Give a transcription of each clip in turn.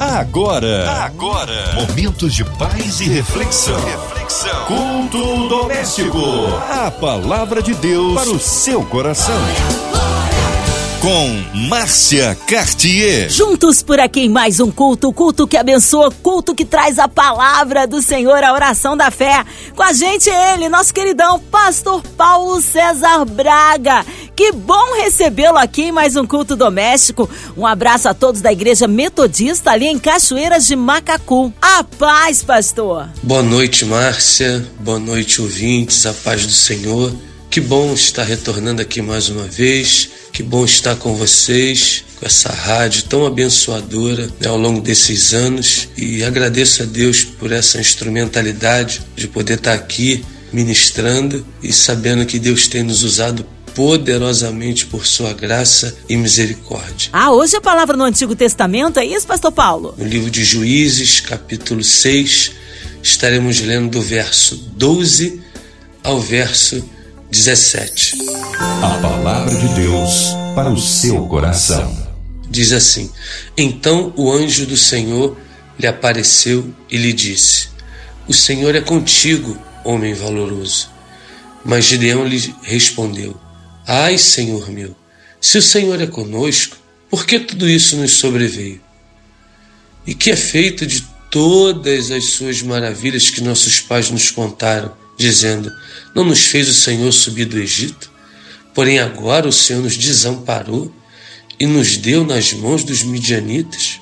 Agora, agora, momentos de paz e reflexão. Reflexão. Culto doméstico. A palavra de Deus para o seu coração. Com Márcia Cartier. Juntos por aqui em mais um culto, culto que abençoa, culto que traz a palavra do Senhor, a oração da fé. Com a gente ele, nosso queridão pastor Paulo César Braga. Que bom recebê-lo aqui em mais um culto doméstico. Um abraço a todos da Igreja Metodista ali em Cachoeiras de Macacu. A paz, pastor. Boa noite, Márcia. Boa noite, ouvintes. A paz do Senhor. Que bom estar retornando aqui mais uma vez. Que bom estar com vocês, com essa rádio tão abençoadora né, ao longo desses anos. E agradeço a Deus por essa instrumentalidade de poder estar aqui ministrando e sabendo que Deus tem nos usado poderosamente por sua graça e misericórdia. Ah, hoje a palavra no Antigo Testamento é isso, pastor Paulo? No livro de Juízes, capítulo 6, estaremos lendo do verso 12 ao verso 17. A palavra de Deus para o seu coração. Diz assim: Então o anjo do Senhor lhe apareceu e lhe disse: O Senhor é contigo, homem valoroso. Mas Gideão lhe respondeu: Ai, Senhor meu, se o Senhor é conosco, por que tudo isso nos sobreveio? E que é feito de todas as suas maravilhas que nossos pais nos contaram, dizendo: Não nos fez o Senhor subir do Egito? Porém, agora o Senhor nos desamparou e nos deu nas mãos dos midianitas.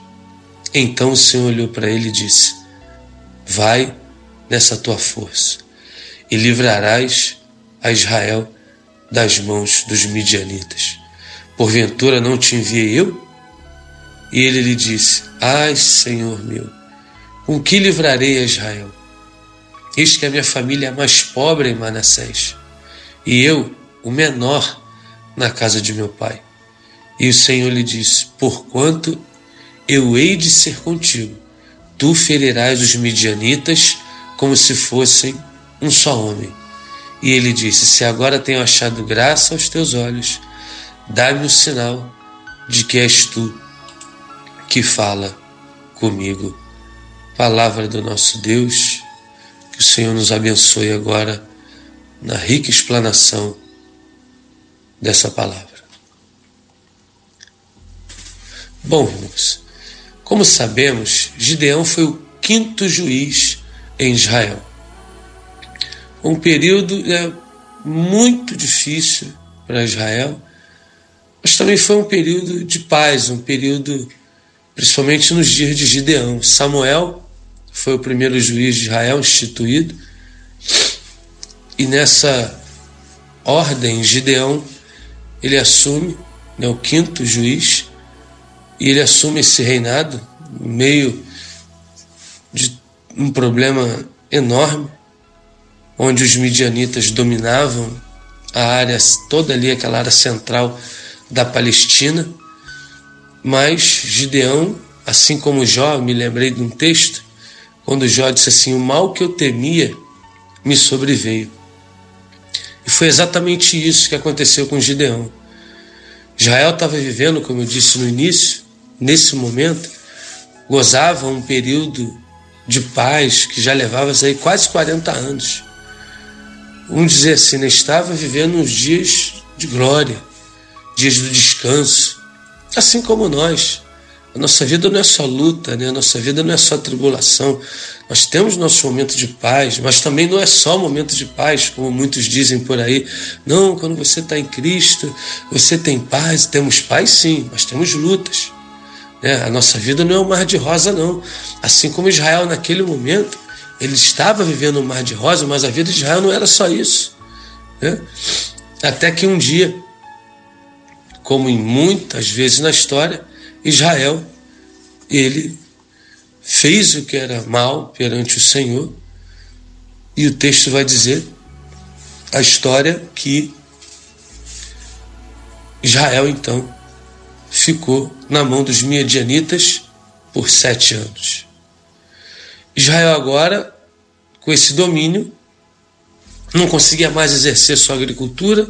Então o Senhor olhou para ele e disse: Vai nessa tua força e livrarás a Israel das mãos dos midianitas. Porventura não te enviei eu? E ele lhe disse: Ai, Senhor meu, com que livrarei a Israel? Eis que a minha família é mais pobre em Manassés, e eu, o menor, na casa de meu pai. E o Senhor lhe disse: Porquanto eu hei de ser contigo, tu ferirás os midianitas como se fossem um só homem. E ele disse: Se agora tenho achado graça aos teus olhos, dá-me o sinal de que és tu que fala comigo. Palavra do nosso Deus que o Senhor nos abençoe agora na rica explanação dessa palavra. Bom, irmãos, como sabemos, Gideão foi o quinto juiz em Israel. Um período né, muito difícil para Israel, mas também foi um período de paz, um período principalmente nos dias de Gideão. Samuel foi o primeiro juiz de Israel instituído. E nessa ordem, Gideão ele assume, né, o quinto juiz, e ele assume esse reinado no meio de um problema enorme, onde os midianitas dominavam a área toda ali, aquela área central da Palestina. Mas Gideão, assim como Jó, me lembrei de um texto quando Jó disse assim: O mal que eu temia me sobreveio. E foi exatamente isso que aconteceu com Gideão. Israel estava vivendo, como eu disse no início, nesse momento, gozava um período de paz que já levava aí quase 40 anos. Um dizer assim, né, estava vivendo uns dias de glória, dias do descanso, assim como nós. A nossa vida não é só luta, né? a nossa vida não é só tribulação. Nós temos nosso momento de paz, mas também não é só momento de paz, como muitos dizem por aí. Não, quando você está em Cristo, você tem paz, temos paz sim, mas temos lutas. Né? A nossa vida não é um mar de rosa, não. Assim como Israel naquele momento, ele estava vivendo um mar de rosa, mas a vida de Israel não era só isso. Né? Até que um dia, como em muitas vezes na história, Israel, ele fez o que era mal perante o Senhor, e o texto vai dizer a história que Israel então ficou na mão dos midianitas por sete anos. Israel agora, com esse domínio, não conseguia mais exercer sua agricultura,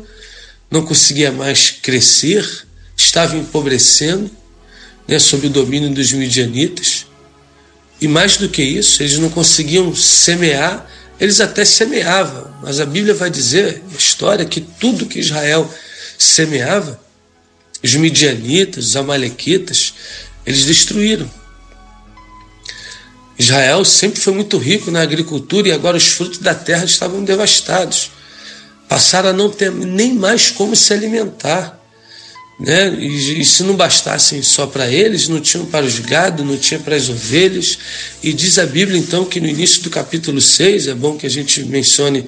não conseguia mais crescer, estava empobrecendo né, sob o domínio dos midianitas. E mais do que isso, eles não conseguiam semear, eles até semeavam, mas a Bíblia vai dizer, a história, que tudo que Israel semeava, os midianitas, os amalequitas, eles destruíram. Israel sempre foi muito rico na agricultura e agora os frutos da terra estavam devastados. Passaram a não ter nem mais como se alimentar. Né? E, e se não bastassem só para eles, não tinham para os gados, não tinha para as ovelhas. E diz a Bíblia então que no início do capítulo 6, é bom que a gente mencione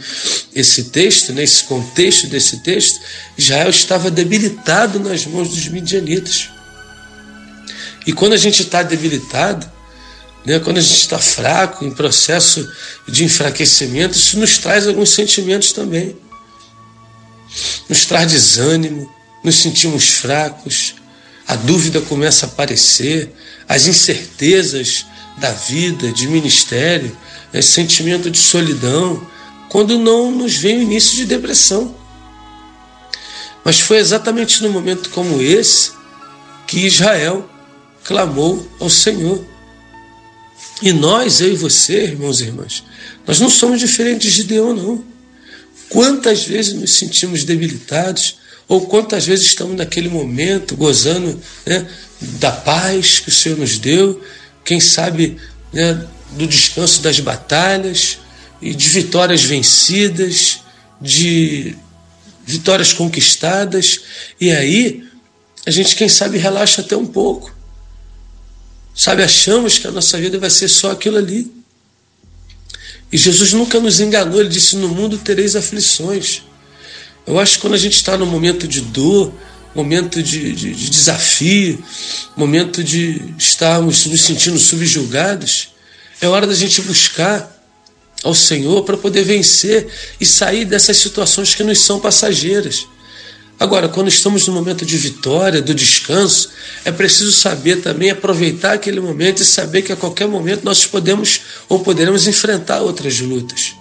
esse texto, né? esse contexto desse texto, Israel estava debilitado nas mãos dos midianitas. E quando a gente está debilitado, né, quando a gente está fraco, em processo de enfraquecimento, isso nos traz alguns sentimentos também. Nos traz desânimo, nos sentimos fracos, a dúvida começa a aparecer, as incertezas da vida, de ministério, né, sentimento de solidão, quando não nos vem o início de depressão. Mas foi exatamente no momento como esse que Israel clamou ao Senhor. E nós, eu e você, irmãos e irmãs, nós não somos diferentes de Deus, não. Quantas vezes nos sentimos debilitados, ou quantas vezes estamos naquele momento gozando né, da paz que o Senhor nos deu, quem sabe né, do descanso das batalhas e de vitórias vencidas, de vitórias conquistadas, e aí a gente, quem sabe, relaxa até um pouco. Sabe, achamos que a nossa vida vai ser só aquilo ali. E Jesus nunca nos enganou, ele disse: No mundo tereis aflições. Eu acho que quando a gente está no momento de dor, momento de, de, de, desafio, momento de estarmos nos sentindo subjugados, é hora da gente buscar ao Senhor para poder vencer e sair dessas situações que nos são passageiras. Agora, quando estamos no momento de vitória, do descanso, é preciso saber também aproveitar aquele momento e saber que a qualquer momento nós podemos ou poderemos enfrentar outras lutas.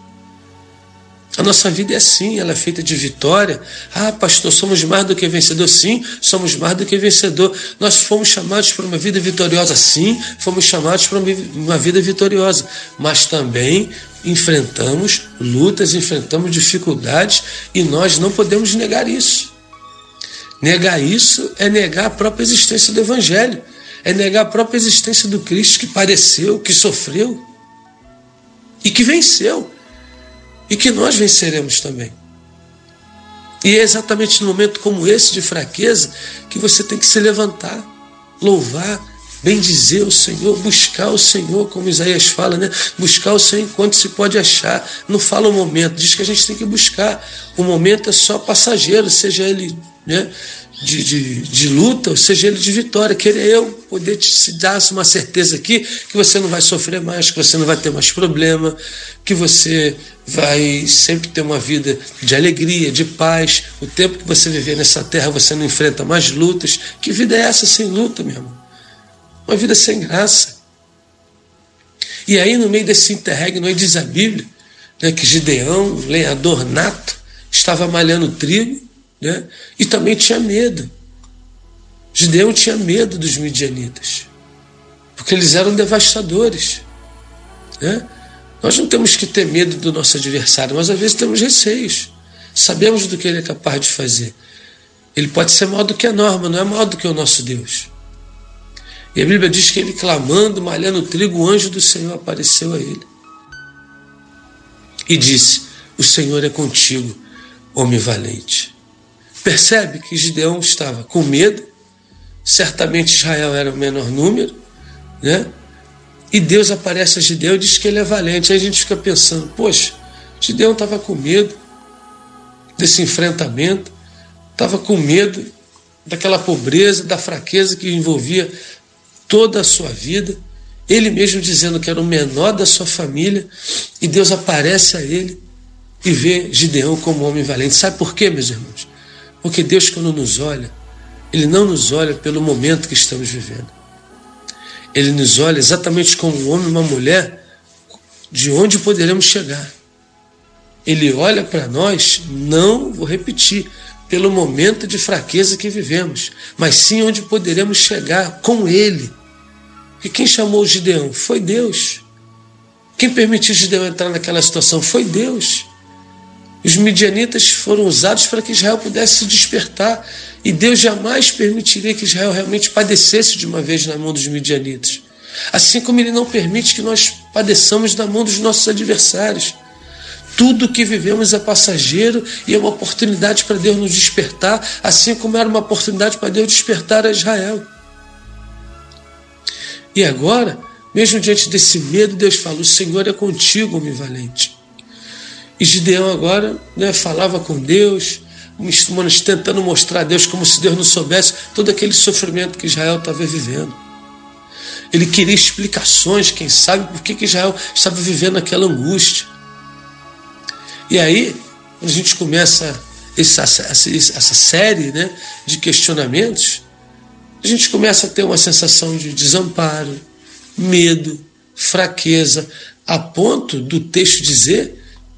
A nossa vida é assim, ela é feita de vitória. Ah, pastor, somos mais do que vencedor? Sim, somos mais do que vencedor. Nós fomos chamados para uma vida vitoriosa? Sim, fomos chamados para uma vida vitoriosa. Mas também enfrentamos lutas, enfrentamos dificuldades e nós não podemos negar isso. Negar isso é negar a própria existência do Evangelho, é negar a própria existência do Cristo que padeceu, que sofreu e que venceu, e que nós venceremos também. E é exatamente no momento como esse de fraqueza que você tem que se levantar, louvar, bendizer o Senhor, buscar o Senhor, como Isaías fala, né? Buscar o Senhor enquanto se pode achar. Não fala o momento, diz que a gente tem que buscar. O momento é só passageiro, seja ele né, de, de, de, luta, ou seja ele de vitória. Querer eu poder te dar uma certeza aqui que você não vai sofrer mais, que você não vai ter mais problema, que você vai sempre ter uma vida de alegria, de paz. O tempo que você viver nessa terra, você não enfrenta mais lutas. Que vida é essa sem luta, meu irmão? Uma vida sem graça. E aí, no meio desse interregno, aí diz a Bíblia né, que Gideão, lenhador nato, estava malhando trigo né? E também tinha medo. Gideão tinha medo dos midianitas, porque eles eram devastadores. Né? Nós não temos que ter medo do nosso adversário, mas às vezes temos receios. Sabemos do que ele é capaz de fazer. Ele pode ser maior do que a norma, não é maior do que o nosso Deus. E a Bíblia diz que ele clamando, malhando trigo, o anjo do Senhor apareceu a ele. E disse: O Senhor é contigo, homem valente. Percebe que Gideão estava com medo, certamente Israel era o menor número, né? E Deus aparece a Gideão e diz que ele é valente. Aí a gente fica pensando, poxa, Gideão estava com medo desse enfrentamento, estava com medo daquela pobreza, da fraqueza que envolvia toda a sua vida. Ele mesmo dizendo que era o menor da sua família, e Deus aparece a ele e vê Gideão como um homem valente. Sabe por quê, meus irmãos? Porque Deus, quando nos olha, Ele não nos olha pelo momento que estamos vivendo. Ele nos olha exatamente como um homem e uma mulher, de onde poderemos chegar. Ele olha para nós, não, vou repetir, pelo momento de fraqueza que vivemos, mas sim onde poderemos chegar com Ele. Porque quem chamou Gideão foi Deus. Quem permitiu Gideão entrar naquela situação foi Deus. Os midianitas foram usados para que Israel pudesse se despertar. E Deus jamais permitiria que Israel realmente padecesse de uma vez na mão dos midianitas. Assim como Ele não permite que nós padeçamos na mão dos nossos adversários. Tudo que vivemos é passageiro e é uma oportunidade para Deus nos despertar, assim como era uma oportunidade para Deus despertar a Israel. E agora, mesmo diante desse medo, Deus fala: O Senhor é contigo, homem valente. E Gideão agora né, falava com Deus, tentando mostrar a Deus como se Deus não soubesse todo aquele sofrimento que Israel estava vivendo. Ele queria explicações, quem sabe, por que Israel estava vivendo aquela angústia. E aí, quando a gente começa essa, essa, essa série né, de questionamentos, a gente começa a ter uma sensação de desamparo, medo, fraqueza, a ponto do texto dizer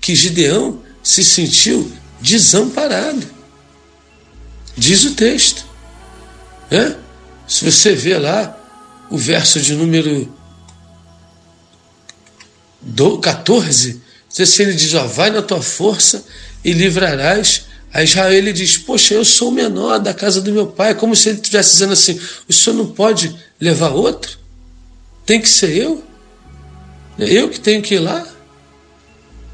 que Gideão se sentiu desamparado. Diz o texto. Se você vê lá o verso de número 14, se ele diz, ó, vai na tua força e livrarás a Israel. Ele diz, poxa, eu sou o menor da casa do meu pai. Como se ele estivesse dizendo assim, o senhor não pode levar outro? Tem que ser eu? É eu que tenho que ir lá?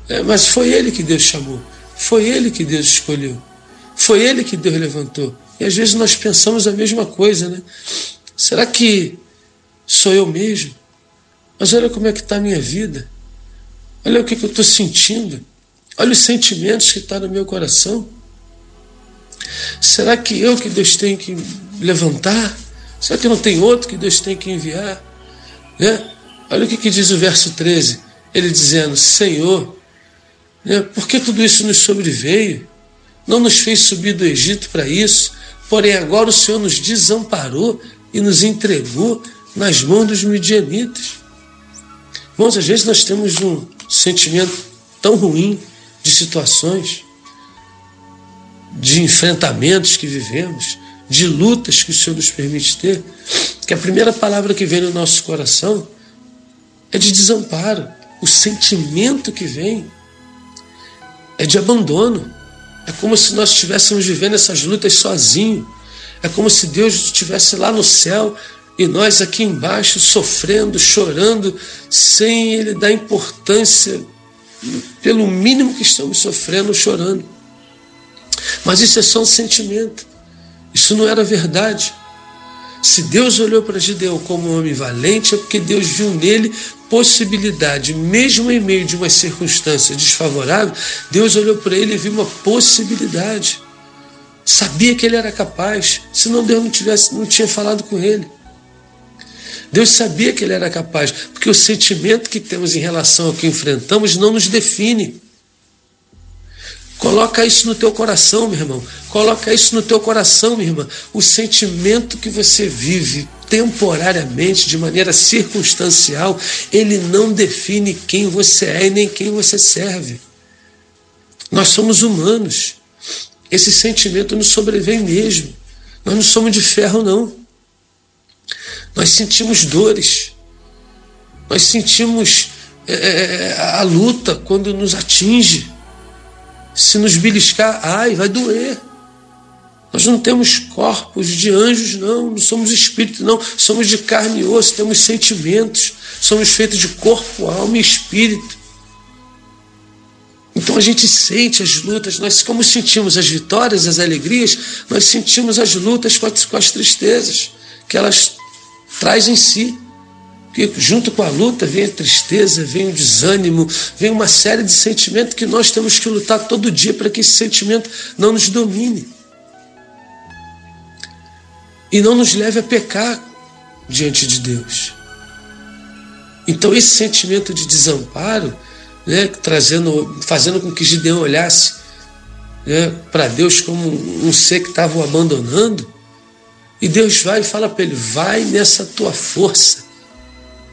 É, mas foi ele que Deus chamou. Foi ele que Deus escolheu. Foi ele que Deus levantou. E às vezes nós pensamos a mesma coisa, né? Será que sou eu mesmo? Mas olha como é que está a minha vida. Olha o que, que eu estou sentindo. Olha os sentimentos que estão tá no meu coração. Será que eu que Deus tem que levantar? Será que não tem outro que Deus tem que enviar? Né? Olha o que, que diz o verso 13. Ele dizendo: Senhor, né, por que tudo isso nos sobreveio? Não nos fez subir do Egito para isso, porém agora o Senhor nos desamparou e nos entregou nas mãos dos midianitas. Irmãos, às vezes nós temos um sentimento tão ruim de situações, de enfrentamentos que vivemos, de lutas que o Senhor nos permite ter, que a primeira palavra que vem no nosso coração é de desamparo. O sentimento que vem é de abandono. É como se nós estivéssemos vivendo essas lutas sozinhos. É como se Deus estivesse lá no céu e nós aqui embaixo sofrendo, chorando, sem Ele dar importância pelo mínimo que estamos sofrendo, chorando. Mas isso é só um sentimento. Isso não era verdade. Se Deus olhou para Gideão como um homem valente, é porque Deus viu nele possibilidade, mesmo em meio de uma circunstância desfavorável, Deus olhou para ele e viu uma possibilidade. Sabia que ele era capaz, senão Deus não, tivesse, não tinha falado com ele. Deus sabia que ele era capaz, porque o sentimento que temos em relação ao que enfrentamos não nos define. Coloca isso no teu coração, meu irmão. Coloca isso no teu coração, minha irmã. O sentimento que você vive temporariamente, de maneira circunstancial, ele não define quem você é e nem quem você serve. Nós somos humanos. Esse sentimento nos sobrevém mesmo. Nós não somos de ferro, não. Nós sentimos dores. Nós sentimos é, a luta quando nos atinge. Se nos beliscar, ai, vai doer. Nós não temos corpos de anjos, não, não somos espíritos, não, somos de carne e osso, temos sentimentos, somos feitos de corpo, alma e espírito. Então a gente sente as lutas, nós como sentimos as vitórias, as alegrias, nós sentimos as lutas com as, com as tristezas, que elas trazem em si. Porque junto com a luta vem a tristeza, vem o desânimo, vem uma série de sentimentos que nós temos que lutar todo dia para que esse sentimento não nos domine. E não nos leve a pecar diante de Deus. Então esse sentimento de desamparo, né, trazendo, fazendo com que Gideão olhasse né, para Deus como um ser que estava o abandonando, e Deus vai e fala para ele: vai nessa tua força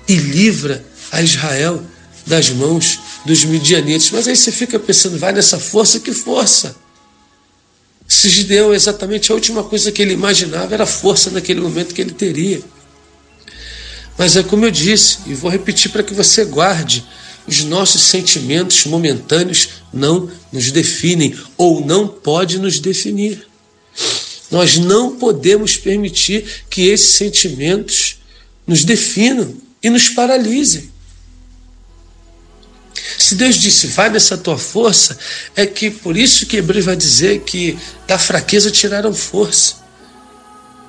e livra a Israel das mãos dos midianitas. Mas aí você fica pensando, vai nessa força, que força? Se Gideão, exatamente a última coisa que ele imaginava era a força naquele momento que ele teria. Mas é como eu disse, e vou repetir para que você guarde: os nossos sentimentos momentâneos não nos definem ou não pode nos definir. Nós não podemos permitir que esses sentimentos nos definam e nos paralisem. Se Deus disse, vai nessa tua força, é que por isso que Hebreus vai dizer que da fraqueza tiraram força.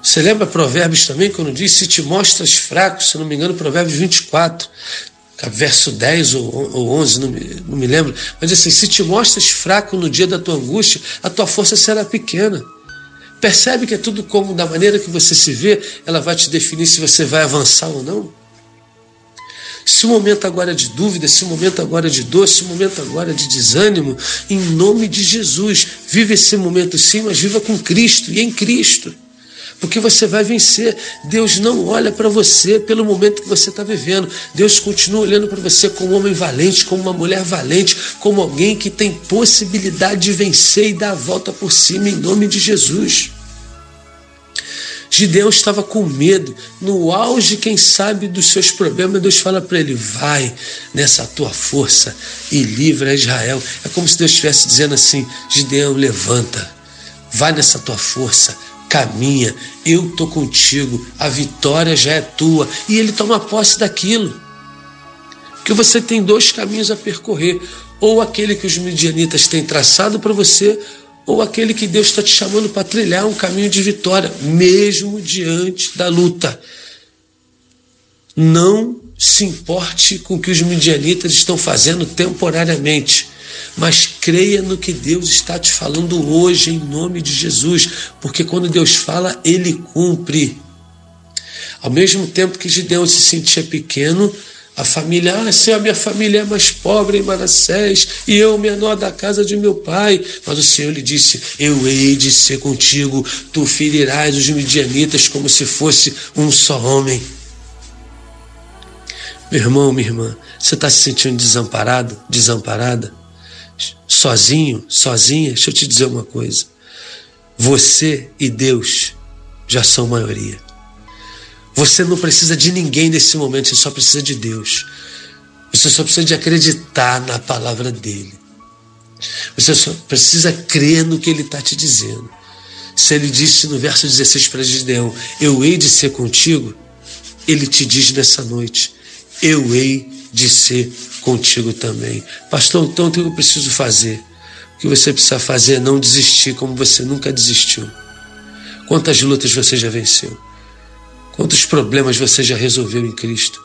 Você lembra Provérbios também, quando diz: Se te mostras fraco, se não me engano, Provérbios 24, verso 10 ou 11, não me, não me lembro, mas assim: Se te mostras fraco no dia da tua angústia, a tua força será pequena. Percebe que é tudo como da maneira que você se vê, ela vai te definir se você vai avançar ou não? Se o momento agora é de dúvida, se o momento agora é de dor, se o momento agora é de desânimo, em nome de Jesus, vive esse momento sim, mas viva com Cristo e em Cristo porque você vai vencer. Deus não olha para você pelo momento que você está vivendo. Deus continua olhando para você como um homem valente, como uma mulher valente, como alguém que tem possibilidade de vencer e dar a volta por cima em nome de Jesus. Gideão estava com medo, no auge, quem sabe, dos seus problemas. Deus fala para ele: vai nessa tua força e livra Israel. É como se Deus estivesse dizendo assim: Gideão, levanta, vai nessa tua força, caminha, eu estou contigo, a vitória já é tua. E ele toma posse daquilo. Porque você tem dois caminhos a percorrer: ou aquele que os midianitas têm traçado para você, ou aquele que Deus está te chamando para trilhar um caminho de vitória, mesmo diante da luta. Não se importe com o que os midianitas estão fazendo temporariamente mas creia no que Deus está te falando hoje, em nome de Jesus, porque quando Deus fala, ele cumpre. Ao mesmo tempo que Gideão se sentia pequeno, a família, ah, a minha família é mais pobre em Manassés e eu menor da casa de meu pai. Mas o Senhor lhe disse: Eu hei de ser contigo, tu ferirás os midianitas como se fosse um só homem. Meu irmão, minha irmã, você está se sentindo desamparado, desamparada? sozinho, sozinha, deixa eu te dizer uma coisa. Você e Deus já são maioria. Você não precisa de ninguém nesse momento, você só precisa de Deus. Você só precisa de acreditar na palavra dele. Você só precisa crer no que ele está te dizendo. Se ele disse no verso 16 para Gideão: Eu hei de ser contigo, ele te diz nessa noite: Eu hei de ser contigo também. Pastor, então o que eu preciso fazer? O que você precisa fazer é não desistir como você nunca desistiu. Quantas lutas você já venceu? Quantos problemas você já resolveu em Cristo?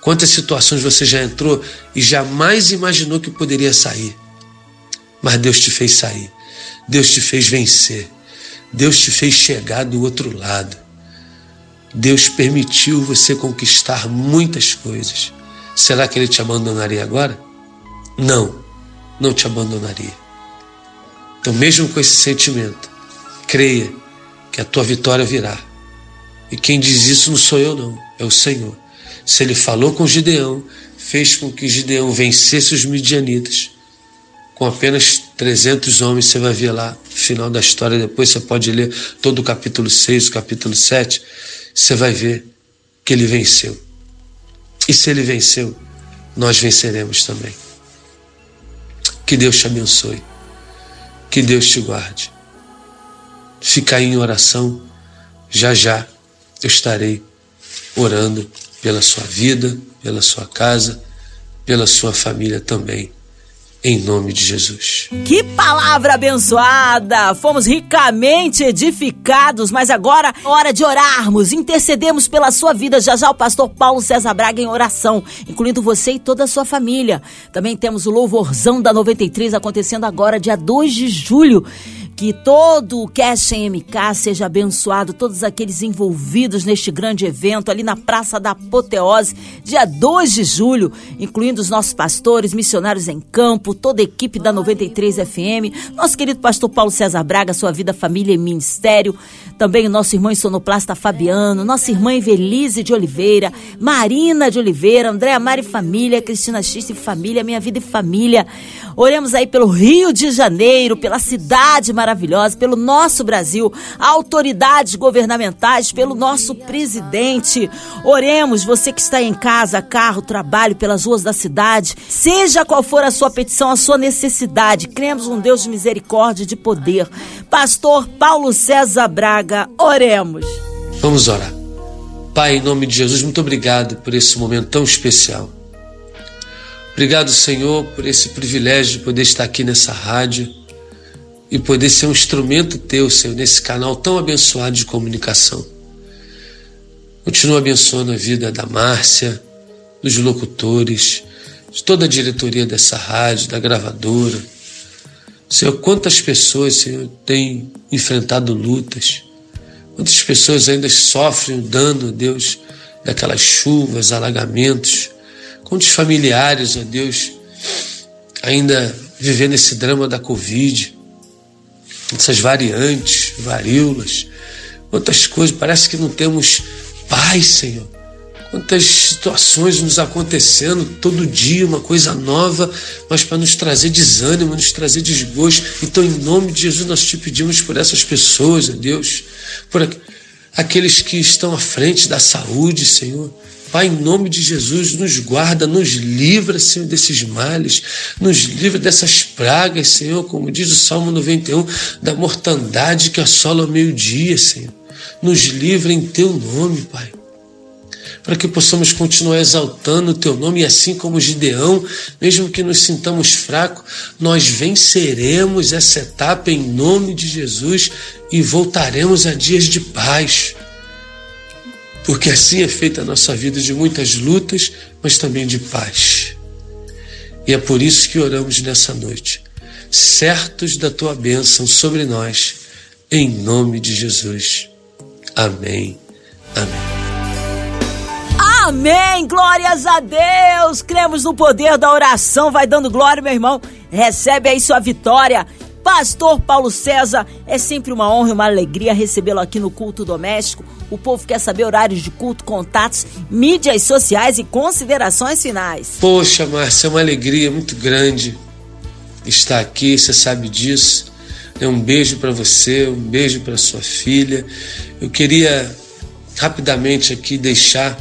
Quantas situações você já entrou e jamais imaginou que poderia sair? Mas Deus te fez sair. Deus te fez vencer. Deus te fez chegar do outro lado. Deus permitiu você conquistar muitas coisas. Será que ele te abandonaria agora? Não, não te abandonaria. Então, mesmo com esse sentimento, creia que a tua vitória virá. E quem diz isso não sou eu, não, é o Senhor. Se ele falou com Gideão, fez com que Gideão vencesse os midianitas. Com apenas 300 homens, você vai ver lá, final da história, depois você pode ler todo o capítulo 6, o capítulo 7, você vai ver que ele venceu. E se ele venceu, nós venceremos também. Que Deus te abençoe. Que Deus te guarde. Fica aí em oração. Já já eu estarei orando pela sua vida, pela sua casa, pela sua família também em nome de Jesus. Que palavra abençoada! Fomos ricamente edificados, mas agora é hora de orarmos, intercedemos pela sua vida. Já já o pastor Paulo César Braga em oração, incluindo você e toda a sua família. Também temos o louvorzão da 93 acontecendo agora, dia 2 de julho. Que todo o Cash MK seja abençoado, todos aqueles envolvidos neste grande evento ali na Praça da Apoteose, dia 2 de julho, incluindo os nossos pastores, missionários em campo, toda a equipe da 93 FM, nosso querido pastor Paulo César Braga, sua vida, família e ministério, também o nosso irmão sonoplasta Fabiano, nossa irmã Evelise de Oliveira, Marina de Oliveira, Andréa Mari Família, Cristina X e Família, Minha Vida e Família. Oremos aí pelo Rio de Janeiro, pela cidade maravilhosa maravilhosa pelo nosso Brasil, autoridades governamentais, pelo nosso presidente. Oremos, você que está em casa, carro, trabalho, pelas ruas da cidade, seja qual for a sua petição, a sua necessidade, cremos um Deus de misericórdia e de poder. Pastor Paulo César Braga, oremos. Vamos orar. Pai, em nome de Jesus, muito obrigado por esse momento tão especial. Obrigado, Senhor, por esse privilégio de poder estar aqui nessa rádio e poder ser um instrumento teu, Senhor, nesse canal tão abençoado de comunicação. Continua abençoando a vida da Márcia, dos locutores, de toda a diretoria dessa rádio, da gravadora. Senhor, quantas pessoas, Senhor, têm enfrentado lutas, quantas pessoas ainda sofrem o dano, Deus, daquelas chuvas, alagamentos, quantos familiares, ó Deus, ainda vivendo esse drama da Covid, essas variantes, varíolas, quantas coisas, parece que não temos paz, Senhor. Quantas situações nos acontecendo todo dia, uma coisa nova, mas para nos trazer desânimo, nos trazer desgosto. Então, em nome de Jesus, nós te pedimos por essas pessoas, Deus, por aqueles que estão à frente da saúde, Senhor. Pai, em nome de Jesus, nos guarda, nos livra, Senhor, desses males, nos livra dessas pragas, Senhor, como diz o Salmo 91, da mortandade que assola ao meio-dia, Senhor. Nos livra em Teu nome, Pai para que possamos continuar exaltando o teu nome, e assim como Gideão, mesmo que nos sintamos fracos, nós venceremos essa etapa em nome de Jesus e voltaremos a dias de paz. Porque assim é feita a nossa vida de muitas lutas, mas também de paz. E é por isso que oramos nessa noite, certos da tua bênção sobre nós, em nome de Jesus. Amém. Amém. Amém! Glórias a Deus! Cremos no poder da oração. Vai dando glória, meu irmão. Recebe aí sua vitória. Pastor Paulo César, é sempre uma honra e uma alegria recebê-lo aqui no Culto Doméstico. O povo quer saber horários de culto, contatos, mídias sociais e considerações finais. Poxa, Márcia, é uma alegria muito grande estar aqui, você sabe disso. É um beijo para você, um beijo para sua filha. Eu queria rapidamente aqui deixar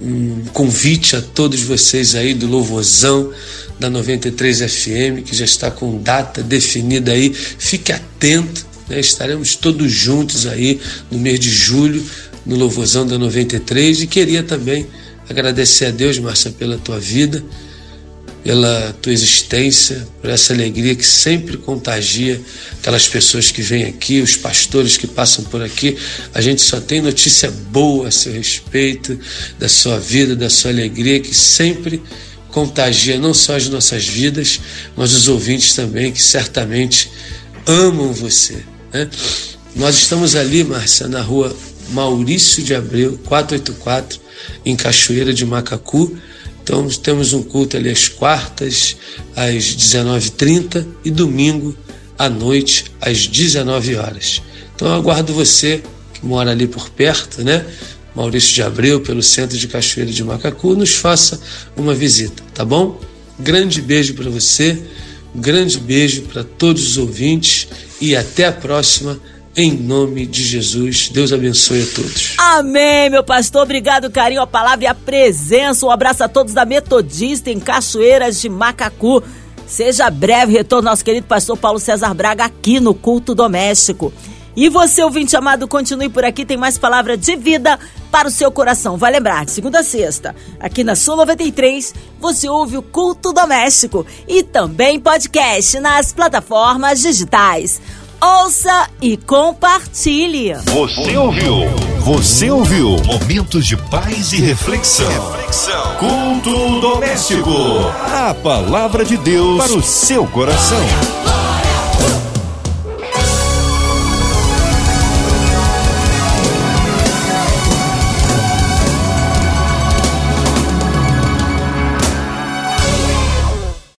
um convite a todos vocês aí do Louvorzão da 93 FM, que já está com data definida aí. Fique atento, né? estaremos todos juntos aí no mês de julho no Louvorzão da 93 e queria também agradecer a Deus, Márcia, pela tua vida pela tua existência, por essa alegria que sempre contagia aquelas pessoas que vêm aqui, os pastores que passam por aqui. A gente só tem notícia boa a seu respeito, da sua vida, da sua alegria, que sempre contagia não só as nossas vidas, mas os ouvintes também, que certamente amam você. Né? Nós estamos ali, Márcia, na rua Maurício de Abreu, 484, em Cachoeira de Macacu então temos um culto ali às quartas, às 19h30 e domingo à noite, às 19 horas. Então eu aguardo você que mora ali por perto, né? Maurício de Abreu, pelo centro de Cachoeira de Macacu, nos faça uma visita, tá bom? Grande beijo para você, um grande beijo para todos os ouvintes e até a próxima em nome de Jesus. Deus abençoe a todos. Amém, meu pastor. Obrigado, carinho, a palavra e a presença. Um abraço a todos da Metodista em Cachoeiras de Macacu. Seja breve retorno nosso querido pastor Paulo César Braga aqui no Culto Doméstico. E você, ouvinte amado, continue por aqui, tem mais palavra de vida para o seu coração. Vai lembrar, de segunda a sexta, aqui na Sul 93, você ouve o Culto Doméstico e também podcast nas plataformas digitais. Ouça e compartilhe. Você ouviu? Você ouviu? Momentos de paz e reflexão. reflexão. Culto doméstico. A palavra de Deus para o seu coração.